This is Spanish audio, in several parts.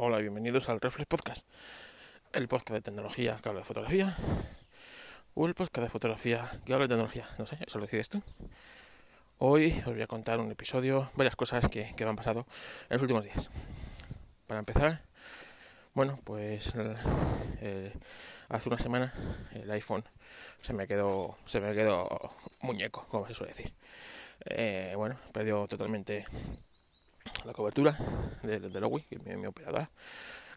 Hola, bienvenidos al Reflex Podcast, el podcast de tecnología que habla de fotografía, o el podcast de fotografía que habla de tecnología, no sé, eso lo decides tú. Hoy os voy a contar un episodio, varias cosas que, me han pasado en los últimos días. Para empezar, bueno, pues eh, hace una semana el iPhone se me quedó, se me quedó muñeco, como se suele decir. Eh, bueno, perdió totalmente la cobertura de, de Lowy, es mi, operadora,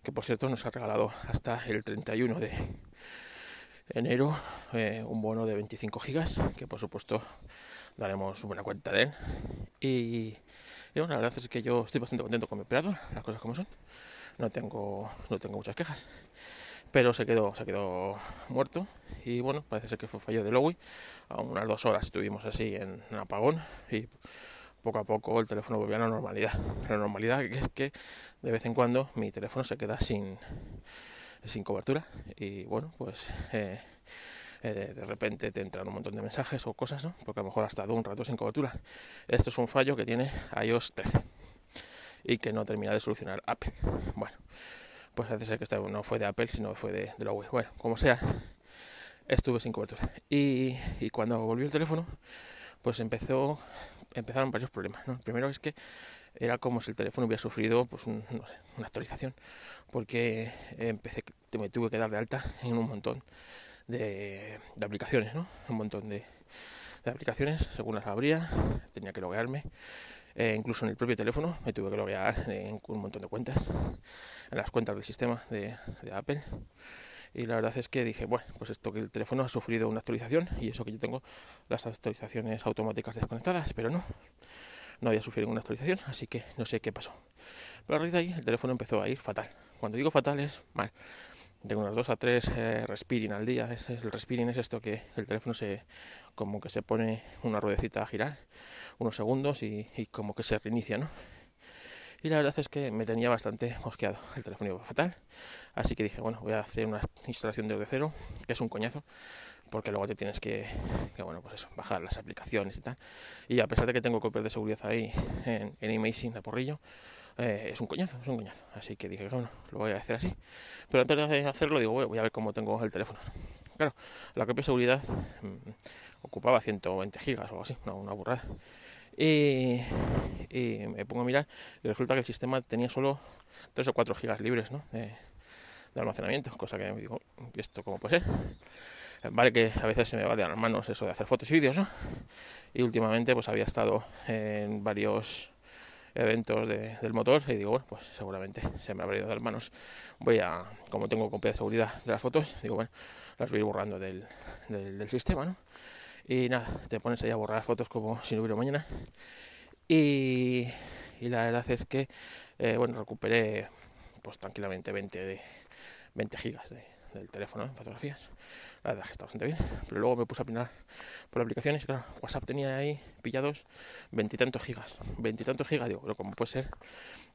que por cierto nos ha regalado hasta el 31 de enero eh, un bono de 25 gigas, que por supuesto daremos buena cuenta de él. Y, bueno, la verdad es que yo estoy bastante contento con mi operador, las cosas como son. No tengo, no tengo muchas quejas. Pero se quedó, se quedó muerto y bueno, parece ser que fue fallo de Lowy. A unas dos horas estuvimos así en apagón y poco a poco el teléfono volvió a la normalidad. La normalidad es que de vez en cuando mi teléfono se queda sin, sin cobertura y bueno, pues eh, eh, de repente te entran un montón de mensajes o cosas, ¿no? Porque a lo mejor ha estado un rato sin cobertura. Esto es un fallo que tiene iOS 13 y que no termina de solucionar Apple. Bueno, pues parece ser que esta no fue de Apple, sino fue de, de la web. Bueno, como sea, estuve sin cobertura. Y, y cuando volvió el teléfono, pues empezó empezaron varios problemas. El primero es que era como si el teléfono hubiera sufrido pues una actualización, porque empecé, me tuve que dar de alta en un montón de, aplicaciones, ¿no? un montón de, aplicaciones, según las abría, tenía que loguearme. Eh, incluso en el propio teléfono me tuve que loguear en un montón de cuentas, en las cuentas del sistema de Apple y la verdad es que dije, bueno, pues esto que el teléfono ha sufrido una actualización y eso que yo tengo las actualizaciones automáticas desconectadas, pero no, no había sufrido ninguna actualización, así que no sé qué pasó. Pero a raíz de ahí el teléfono empezó a ir fatal. Cuando digo fatal es mal. Tengo unas dos a tres eh, respiring al día. Es, el respiring es esto que el teléfono se como que se pone una ruedecita a girar unos segundos y, y como que se reinicia, ¿no? Y la verdad es que me tenía bastante mosqueado. El teléfono iba fatal, así que dije, bueno, voy a hacer una instalación desde cero, que es un coñazo, porque luego te tienes que, bueno, pues eso, bajar las aplicaciones y tal. Y a pesar de que tengo copias de seguridad ahí en, en Amazing a porrillo, eh, es un coñazo, es un coñazo. Así que dije, bueno, lo voy a hacer así. Pero antes de hacerlo, digo, voy a ver cómo tengo el teléfono. Claro, la copia de seguridad mm, ocupaba 120 gigas o algo así, una burrada. Y, me pongo a mirar y resulta que el sistema tenía solo 3 o 4 gigas libres de, almacenamiento, cosa que me digo, ¿esto cómo puede ser? Vale que a veces se me va de las manos eso de hacer fotos y vídeos, ¿no? Y últimamente pues había estado en varios eventos del motor y digo, bueno, pues seguramente se me habrá ido de las manos. Voy a, como tengo copia de seguridad de las fotos, digo, bueno, las voy borrando del, del, del sistema, ¿no? Y nada, te pones ahí a borrar fotos como si no hubiera mañana. Y, la verdad es que, eh, bueno, recuperé pues tranquilamente 20, de, 20 gigas del teléfono en fotografías. La verdad que está bastante bien. Pero luego me puse a opinar por aplicaciones y claro, WhatsApp tenía ahí pillados veintitantos gigas. Veintitantos gigas, digo, pero como puede ser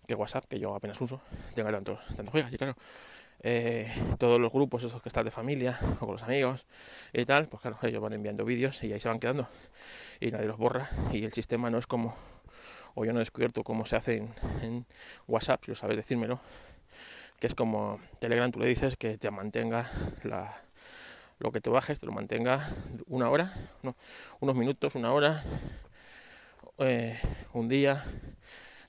que WhatsApp, que yo apenas uso, tenga tantos, tantos gigas. Y claro, eh, todos los grupos esos que están de familia o con los amigos y tal, pues claro, ellos van enviando vídeos y ahí se van quedando. Y nadie los borra. Y el sistema no es como, o yo no he descubierto cómo se hace en, WhatsApp, si lo sabes decírmelo, que es como Telegram, tú le dices que te mantenga lo que te bajes, te lo mantenga una hora, no, unos minutos, una hora, eh, un día,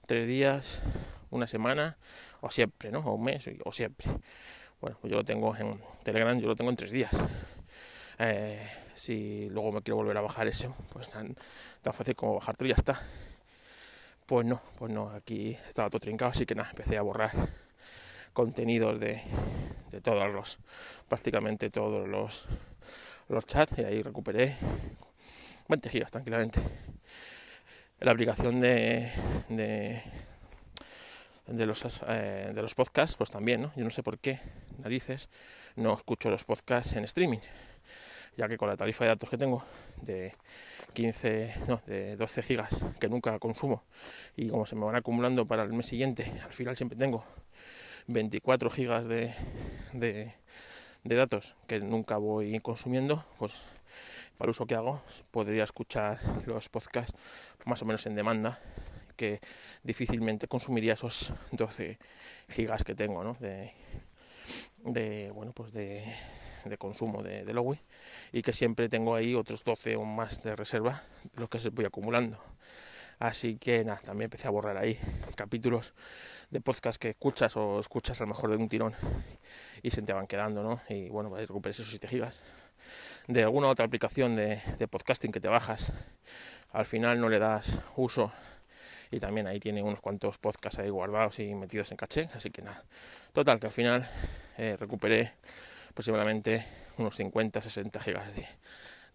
tres días, una semana o siempre, ¿no? O un mes o siempre. Bueno, pues yo lo tengo en Telegram, yo lo tengo en tres días. Eh, si luego me quiero volver a bajar eso, pues tan, fácil como bajártelo y ya está. Pues no, pues no, aquí estaba todo trincado, así que nada, empecé a borrar contenidos de, de todos los, prácticamente todos los, los chats y ahí recuperé 20 gigas tranquilamente. La aplicación de de los, eh, de los podcasts, pues también, ¿no? Yo no sé por qué, narices, no escucho los podcasts en streaming, ya que con la tarifa de datos que tengo de 15, no, de 12 gigas, que nunca consumo, y como se me van acumulando para el mes siguiente, al final siempre tengo 24 gigas de, de, de datos que nunca voy consumiendo, pues para el uso que hago podría escuchar los podcasts más o menos en demanda porque difícilmente consumiría esos 12 gigas que tengo, ¿no? De, de bueno, pues de, consumo de, de Lowy y que siempre tengo ahí otros 12 o más de reserva, lo que se voy acumulando. Así que nada, también empecé a borrar ahí capítulos de podcast que escuchas o escuchas a lo mejor de un tirón y se te van quedando, ¿no? Y bueno, pues recuperes esos 7 gigas. De alguna otra aplicación de podcasting que te bajas, al final no le das uso y también ahí tiene unos cuantos podcasts ahí guardados y metidos en caché, así que nada. Total, que al final eh, recuperé aproximadamente unos 50, 60 gigas de,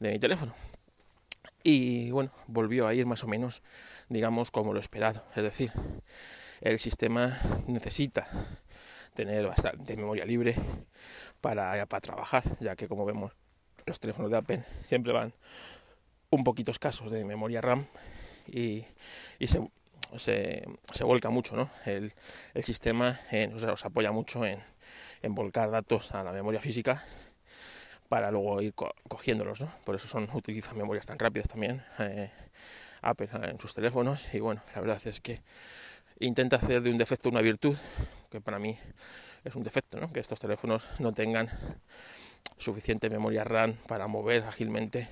de mi teléfono. Y bueno, volvió a ir más o menos, digamos, como lo esperado. Es decir, el sistema necesita tener bastante memoria libre para, para trabajar, ya que como vemos los teléfonos de Apple siempre van un poquito escasos de memoria RAM y, y se, se, se, vuelca mucho ¿no? el, sistema, en, o sea, os apoya mucho en, volcar datos a la memoria física para luego ir co cogiéndolos, ¿no? Por eso son utilizan memorias tan rápidas también eh, Apple en sus teléfonos y bueno, la verdad es que intenta hacer de un defecto una virtud, que para mí es un defecto, ¿no? Que estos teléfonos no tengan suficiente memoria RAM para mover ágilmente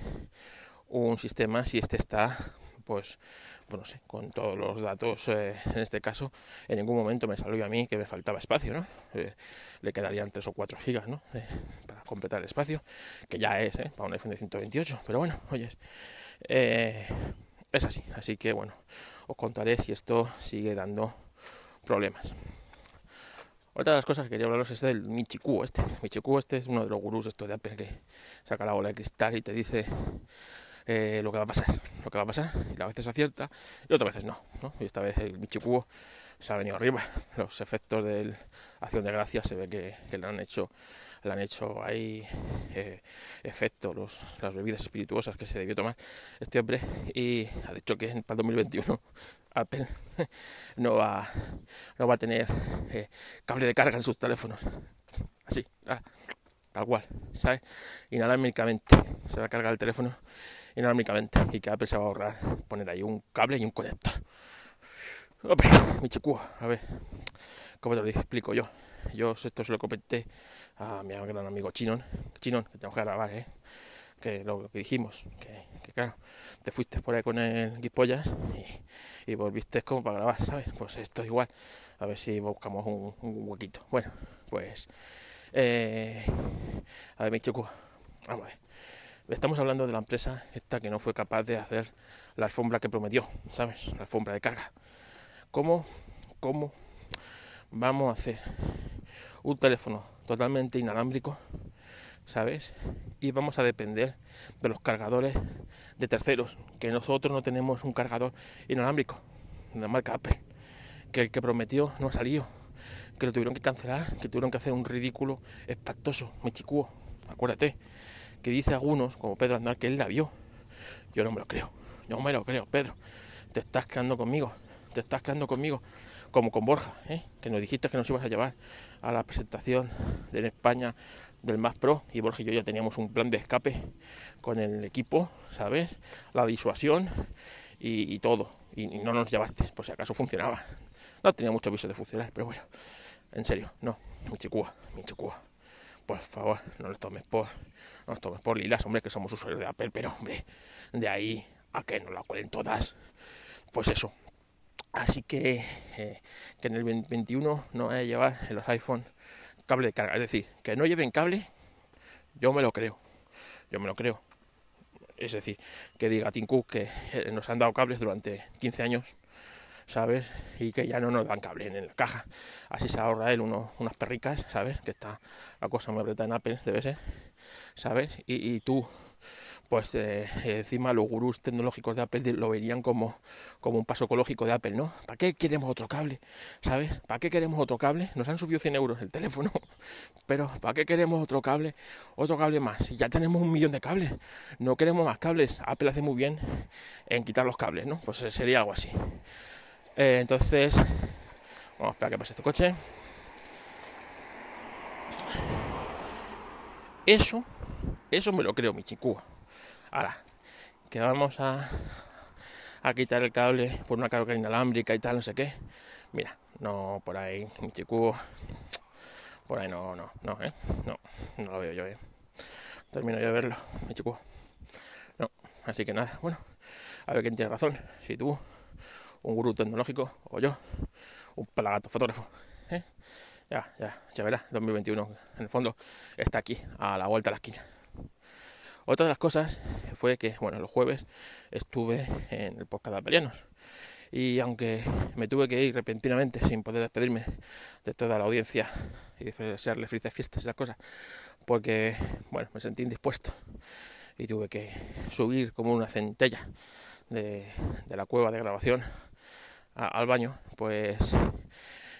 un sistema si este está pues, pues no sé, con todos los datos, eh, en este caso, en ningún momento me salió a mí que me faltaba espacio, ¿no? Eh, le quedarían 3 o 4 gigas, ¿no? De, para completar el espacio, que ya es, ¿eh? Para un iPhone de 128, pero bueno, oyes, eh, es así, así que bueno, os contaré si esto sigue dando problemas. Otra de las cosas que quería hablaros es del Michiku este. Michiku este es uno de los gurús estos de Apple que saca la bola de cristal y te dice eh, lo que va a pasar, lo que va a pasar, y a veces acierta y otras veces no. Y esta vez el Michikuo se ha venido arriba, los efectos de acción de gracias se ve que, que le han hecho le han hecho ahí eh, efecto las bebidas espirituosas que se debió tomar este hombre y ha dicho que para el 2021 Apple no va no va a tener eh, cable de carga en sus teléfonos así ah, tal cual ¿sabes? inalámbricamente se va a cargar el teléfono inalámbricamente y que Apple se va a ahorrar poner ahí un cable y un conector. Hombre, mi chicuo, a ver, ¿cómo te lo explico yo? Yo esto se lo comenté a mi gran amigo Chinon, Chinon, que tengo que grabar, ¿eh? que lo que dijimos, que, claro, te fuiste por ahí con el guipollas y, volviste como para grabar, ¿sabes? Pues esto es igual, a ver si buscamos un, huequito. Bueno, pues, eh, a ver, mi chico, vamos a ver. Estamos hablando de la empresa esta que no fue capaz de hacer la alfombra que prometió, ¿sabes? La alfombra de carga. ¿Cómo, cómo vamos a hacer un teléfono totalmente inalámbrico, ¿sabes? Y vamos a depender de los cargadores de terceros, que nosotros no tenemos un cargador inalámbrico de la marca Apple, que el que prometió no ha salido, que lo tuvieron que cancelar, que tuvieron que hacer un ridículo espantoso, me chicuo, acuérdate que dice algunos, como Pedro Andar, que él la vio. Yo no me lo creo, yo no me lo creo, Pedro. Te estás quedando conmigo, te estás quedando conmigo, como con Borja, ¿eh? que nos dijiste que nos ibas a llevar a la presentación de España del Más Pro y Borja y yo ya teníamos un plan de escape con el equipo, ¿sabes? La disuasión y, todo. Y, y, no nos llevaste, por si acaso funcionaba. No tenía mucho aviso de funcionar, pero bueno, en serio, no, mi chicúa, mi chicúa. Por favor, no lo tomes por no nos tomes por lilas, hombre, que somos usuarios de Apple, pero hombre, de ahí a que nos la cuelen todas, pues eso. Así que, eh, que en el 21 no vaya a llevar en los iPhone cable de carga, es decir, que no lleven cable, yo me lo creo, yo me lo creo. Es decir, que diga Tim Cook que eh, nos han dado cables durante 15 años, ¿sabes? Y que ya no nos dan cable en la caja. Así se ahorra él uno, unas perricas, ¿sabes? Que está la cosa muy reta en Apple, debe ser. ¿sabes? Y, tú, pues eh, encima los gurús tecnológicos de Apple lo verían como, como un paso ecológico de Apple, ¿no? ¿Para qué queremos otro cable? ¿Sabes? ¿Para qué queremos otro cable? Nos han subido 100 euros el teléfono, pero ¿para qué queremos otro cable? Otro cable más. Si ya tenemos un millón de cables, no queremos más cables. Apple hace muy bien en quitar los cables, ¿no? Pues sería algo así. Eh, entonces, vamos a esperar que pase este coche. Eso, eso me lo creo, mi chicúa. Ahora, que vamos a, a quitar el cable por una carga inalámbrica y tal, no sé qué. Mira, no por ahí, mi chico, por ahí no, no, no, ¿eh? No, no lo veo yo, ¿eh? Termino yo de verlo, mi chico. No, así que nada, bueno, a ver quién tiene razón, si tú, un gurú tecnológico o yo, un palagato fotógrafo, ¿eh? Ya, ya, ya verás, 2021, en el fondo, está aquí, a la vuelta de la esquina. Otra de las cosas fue que, bueno, los jueves estuve en el podcast de. Y aunque me tuve que ir repentinamente sin poder despedirme de toda la audiencia y desearle felices fiestas y esas cosas, porque, bueno, me sentí indispuesto y tuve que subir como una centella de, la cueva de grabación al baño, pues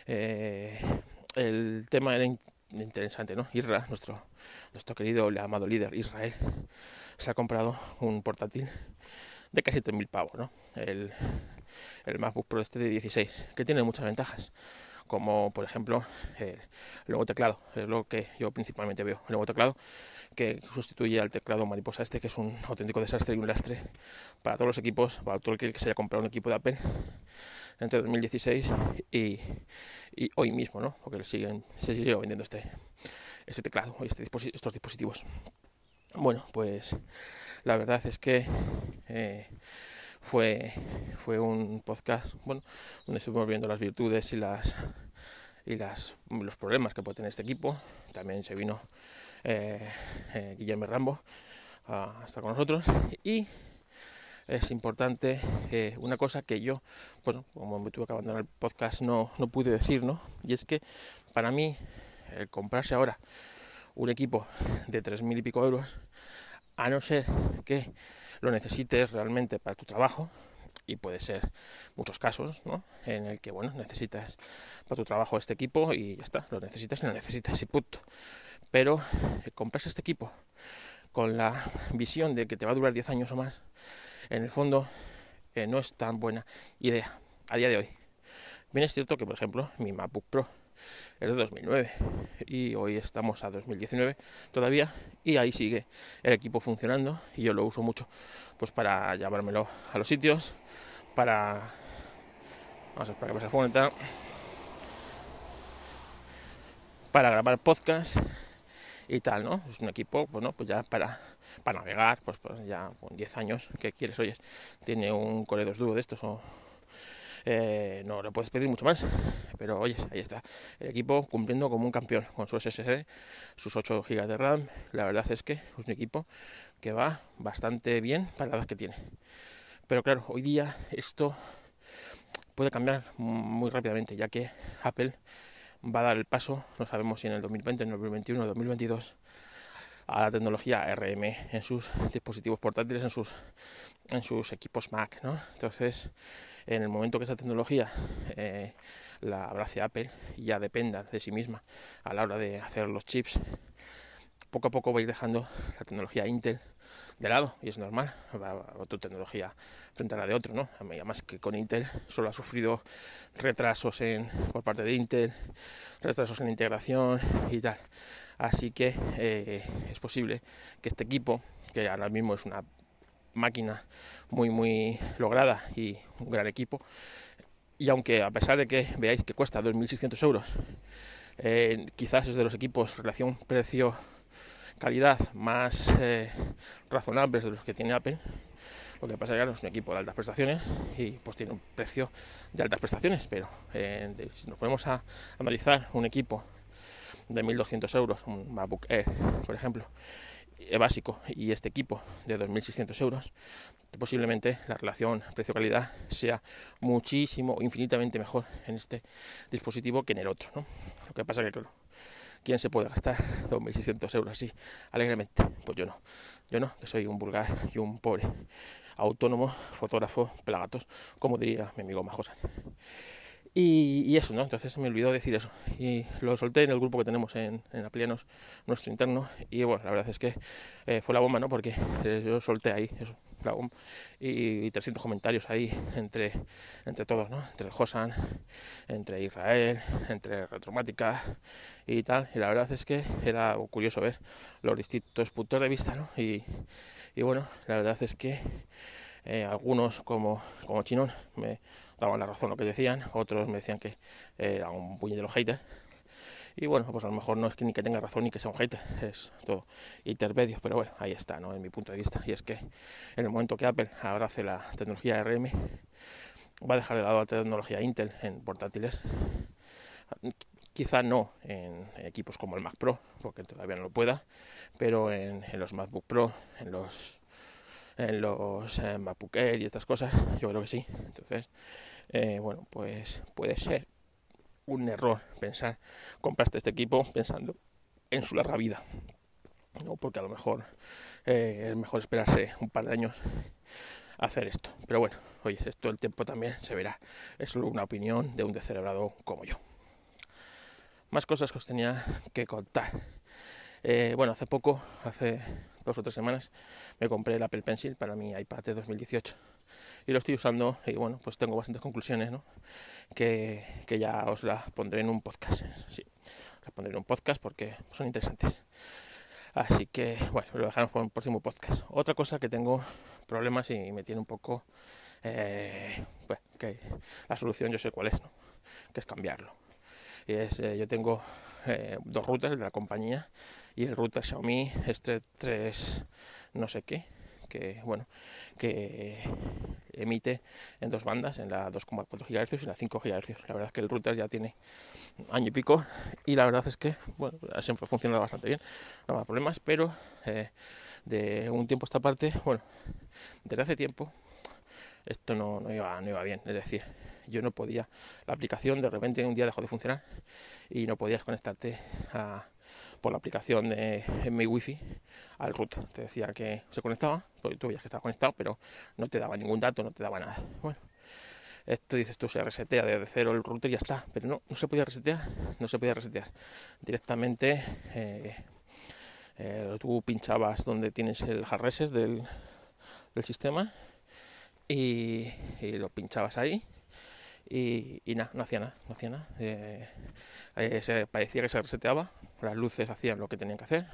eh, el tema era interesante, ¿no? Isra, nuestro, nuestro querido amado líder Israel, se ha comprado un portátil de casi 3.000 pavos, ¿no? El, el MacBook Pro este de 16, que tiene muchas ventajas, como por ejemplo el nuevo teclado, es lo que yo principalmente veo, el nuevo teclado que sustituye al teclado mariposa este, que es un auténtico desastre y un lastre para todos los equipos, para todo el que se haya comprado un equipo de Apple entre 2016 y, hoy mismo, ¿no? Porque siguen, se sigue vendiendo este, este teclado y este estos dispositivos. Bueno, pues la verdad es que eh, fue, fue un podcast bueno, donde estuvimos viendo las virtudes y las y las, los problemas que puede tener este equipo. También se vino eh, eh, Guillermo Rambo a estar con nosotros y es importante eh, una cosa que yo, pues como me tuve que abandonar el podcast, no, no pude decir, ¿no? Y es que para mí, el comprarse ahora un equipo de tres mil y pico euros, a no ser que lo necesites realmente para tu trabajo, y puede ser muchos casos, ¿no? En el que, bueno, necesitas para tu trabajo este equipo y ya está, lo necesitas y lo necesitas y punto. Pero eh, compras este equipo con la visión de que te va a durar 10 años o más, en el fondo eh, no es tan buena idea a día de hoy. Bien es cierto que, por ejemplo, mi MacBook Pro es de 2009 y hoy estamos a 2019 todavía y ahí sigue el equipo funcionando y yo lo uso mucho pues para llevármelo a los sitios para vamos a esperar que se tal para grabar podcast y tal, ¿no? Es un equipo, bueno, pues ya para, para navegar, pues, pues ya con 10 años, ¿qué quieres? Oyes, tiene un Core 2 Duo de estos o eh, no le puedes pedir mucho más. Pero oye, ahí está. El equipo cumpliendo como un campeón con su SSD, sus 8 GB de RAM. La verdad es que es un equipo que va bastante bien para la edad que tiene. Pero claro, hoy día esto puede cambiar muy rápidamente, ya que Apple va a dar el paso, no sabemos si en el 2020, en el 2021 o 2022, a la tecnología RM en sus dispositivos portátiles, en sus, en sus equipos Mac, ¿no? Entonces, en el momento que esa tecnología eh, la abrace Apple y ya dependa de sí misma a la hora de hacer los chips, poco a poco va a ir dejando la tecnología Intel de lado y es normal, va otra tecnología frente a la de otro, ¿no? Además que con Intel solo ha sufrido retrasos en, por parte de Intel, retrasos en integración y tal. Así que eh, es posible que este equipo, que ahora mismo es una máquina muy muy lograda y un gran equipo y aunque a pesar de que veáis que cuesta 2.600 euros eh, quizás es de los equipos relación precio calidad más eh, razonables de los que tiene Apple lo que pasa es que es un equipo de altas prestaciones y pues tiene un precio de altas prestaciones pero eh, si nos ponemos a analizar un equipo de 1.200 euros un MacBook Air por ejemplo básico y este equipo de 2.600 euros, posiblemente la relación precio-calidad sea muchísimo, infinitamente mejor en este dispositivo que en el otro. Lo que pasa que, claro, ¿quién se puede gastar 2.600 euros así alegremente? Pues yo no. Yo no, que soy un vulgar y un pobre autónomo, fotógrafo, pelagatos, como diría mi amigo Majosan. Y, eso, ¿no? Entonces me olvidó decir eso. Y lo solté en el grupo que tenemos en, en nuestro interno. Y bueno, la verdad es que eh, fue la bomba, ¿no? Porque eh, yo solté ahí eso, la bomba. Y, 300 comentarios ahí entre, entre todos, ¿no? Entre el Josan, entre Israel, entre Retromática y tal. Y la verdad es que era curioso ver los distintos puntos de vista, ¿no? Y, y bueno, la verdad es que Eh, algunos, como, como Chinón, me daban la razón lo que decían, otros me decían que era un puñetero hater. Y bueno, pues a lo mejor no es que ni que tenga razón ni que sea un hater, es todo intermedio, pero bueno, ahí está, ¿no? En mi punto de vista. Y es que en el momento que Apple abrace la tecnología RM, va a dejar de lado la tecnología Intel en portátiles. Quizá no en equipos como el Mac Pro, porque todavía no lo pueda, pero en, los MacBook Pro, en los en los eh, MacBook Air y estas cosas, yo creo que sí. Entonces, eh, bueno, pues puede ser un error pensar, compraste este equipo pensando en su larga vida, ¿no? porque a lo mejor eh, es mejor esperarse un par de años a hacer esto. Pero bueno, oye, esto el tiempo también se verá. Es solo una opinión de un descerebrado como yo. Más cosas que os tenía que contar. Eh, bueno, hace poco, hace dos o tres semanas, me compré el Apple Pencil para mi iPad de 2018 y lo estoy usando y bueno, pues tengo bastantes conclusiones, ¿no? Que, que ya os las pondré en un podcast, sí, las pondré en un podcast porque son interesantes. Así que, bueno, lo dejaremos para un próximo podcast. Otra cosa que tengo problemas y me tiene un poco, eh, bueno, que la solución yo sé cuál es, ¿no? Que es cambiarlo. Y es, eh, yo tengo eh, dos routers de la compañía y el router Xiaomi este 3 no sé qué, que bueno, que emite en dos bandas, en la 2,4 GHz y en la 5 GHz. La verdad es que el router ya tiene año y pico y la verdad es que bueno, siempre ha funcionado bastante bien, no hay problemas, pero eh, de un tiempo a esta parte, bueno, desde hace tiempo esto no, no, iba, no iba bien, es decir, yo no podía, la aplicación de repente un día dejó de funcionar y no podías conectarte a, por la aplicación de mi wifi al router. Te decía que se conectaba, tú veías que estaba conectado, pero no te daba ningún dato, no te daba nada. Bueno, esto dices tú, se resetea desde cero el router y ya está, pero no, no se podía resetear, no se podía resetear. Directamente eh, eh, tú pinchabas donde tienes el hard del, del sistema y, lo pinchabas ahí y, nada, no hacía nada, no hacía nada. Eh, se, parecía que se reseteaba, las luces hacían lo que tenían que hacer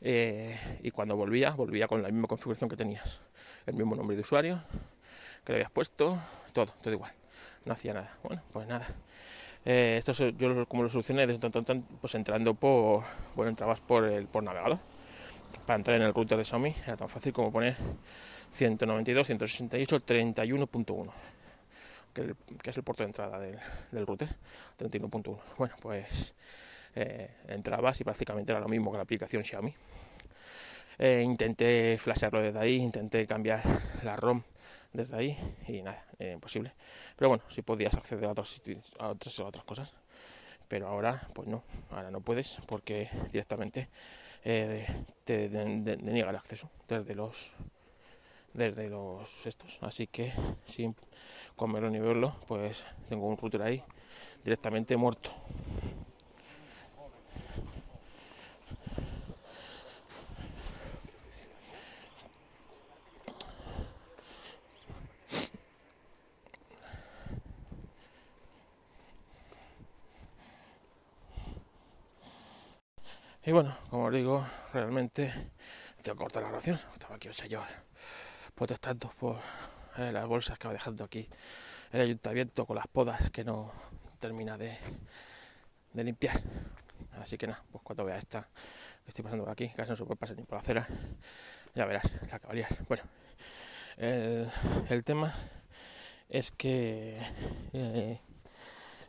eh, y cuando volvía, volvía con la misma configuración que tenías, el mismo nombre de usuario que le habías puesto, todo, todo igual, no hacía nada. Bueno, pues nada. esto yo como lo solucioné pues entrando por, bueno, entrabas por el por navegador para entrar en el router de Xiaomi era tan fácil como poner 192.168.31.1 que, es el puerto de entrada del, router 31.1. Bueno, pues eh, entrabas y prácticamente era lo mismo que la aplicación Xiaomi. Eh, intenté flashearlo desde ahí, intenté cambiar la ROM desde ahí y nada, imposible. Pero bueno, si podías acceder a, otros, otras, a otras cosas. Pero ahora, pues no, ahora no puedes porque directamente eh, te deniega el acceso desde los desde los estos así que sin comerlo ni verlo pues tengo un router ahí directamente muerto Y bueno, como os digo, realmente tengo que cortar la oración. Estaba aquí, sea, yo protestando por eh, las bolsas que va dejando aquí el ayuntamiento con las podas que no termina de, de limpiar. Así que nada, pues cuando vea esta que estoy pasando por aquí, casi no se puede pasar ni por la acera, ya verás la caballería. Bueno, el, el tema es que eh,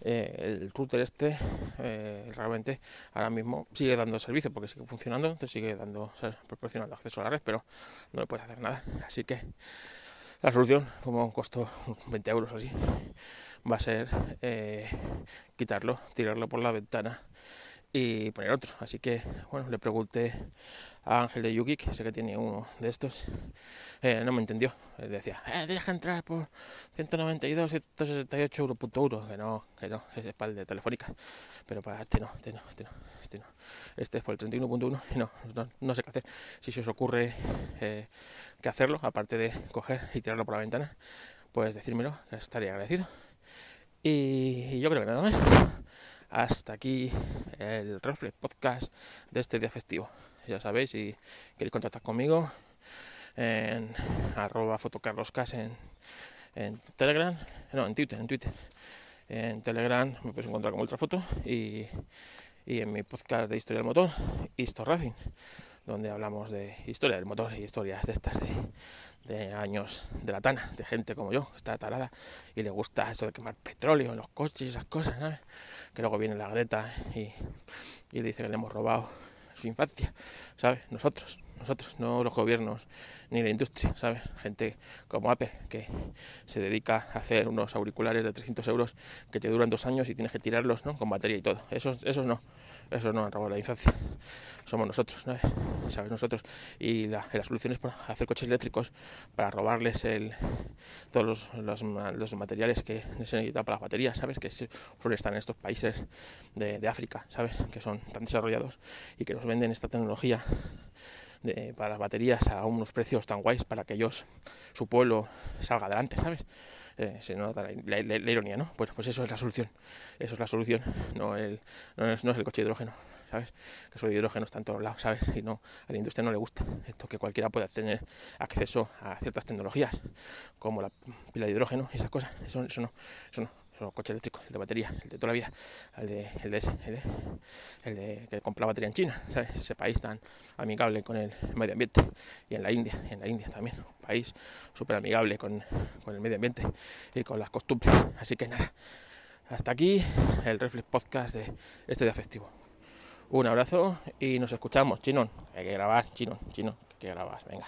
eh, el router este eh, realmente ahora mismo sigue dando servicio porque sigue funcionando, te sigue dando, proporcionando acceso a la red, pero no le puedes hacer nada. Así que la solución, como costó 20 euros así, va a ser eh, quitarlo, tirarlo por la ventana y poner otro. Así que, bueno, le pregunté a Ángel de Yuki, que sé que tiene uno de estos, eh, no me entendió. decía, eh, tienes que entrar por 192, 168 euros punto euro. Que no, que no, es para el de Telefónica. Pero para este no, este no, este no, este no. Este es por el 31.1 y no, no, no, sé qué hacer. Si se os ocurre eh, que hacerlo, aparte de coger y tirarlo por la ventana, pues decírmelo, estaría agradecido. Y, yo creo que nada más. Hasta aquí el Reflex Podcast de este día festivo ya sabéis, si queréis contactar conmigo, en arroba fotocarloscas en, Telegram, no, en Twitter, en Twitter. En Telegram me puedes encontrar como Ultrafoto y, y en mi podcast de Historia del Motor, Histo Racing, donde hablamos de historia del motor y historias de estas de, de años de la tana, de gente como yo, que está tarada y le gusta eso de quemar petróleo en los coches y esas cosas, ¿sabes? Que luego viene la Greta y, y dice que le hemos robado su infancia, ¿sabes? Nosotros, nosotros, no los gobiernos ni la industria, ¿sabes? Gente como Apple que se dedica a hacer unos auriculares de 300 euros que te duran dos años y tienes que tirarlos, ¿no? Con batería y todo. Esos, esos no, esos no han robado la infancia. Somos nosotros, ¿sabes? ¿Sabes? Nosotros. Y la, la solución es hacer coches eléctricos para robarles todos los materiales que se necesitan para las baterías, ¿sabes? Que suelen estar en estos países de, de África, ¿sabes? Que son tan desarrollados y que nos venden esta tecnología de, para las baterías a unos precios tan guays para que ellos, su pueblo, salga adelante, ¿sabes? Eh, se nota la, ironía, ¿no? Pues, pues eso es la solución. Eso es la solución, no, el, no, es, no es el coche de hidrógeno, ¿sabes? Que de hidrógeno está en todos lados, ¿sabes? Y no, a la industria no le gusta esto que cualquiera pueda tener acceso a ciertas tecnologías, como la pila de hidrógeno y esas cosas. Eso, eso no, eso no los coches eléctricos, el de batería, el de toda la vida, el de, el de ese, el de, que compra batería en China, ese país tan amigable con el medio ambiente, y en la India, en la India también, un país súper amigable con, con, el medio ambiente y con las costumbres. Así que nada, hasta aquí el Reflex Podcast de este día festivo. Un abrazo y nos escuchamos, Chinón, hay que grabar, Chinón, Chinón, hay que grabar, venga.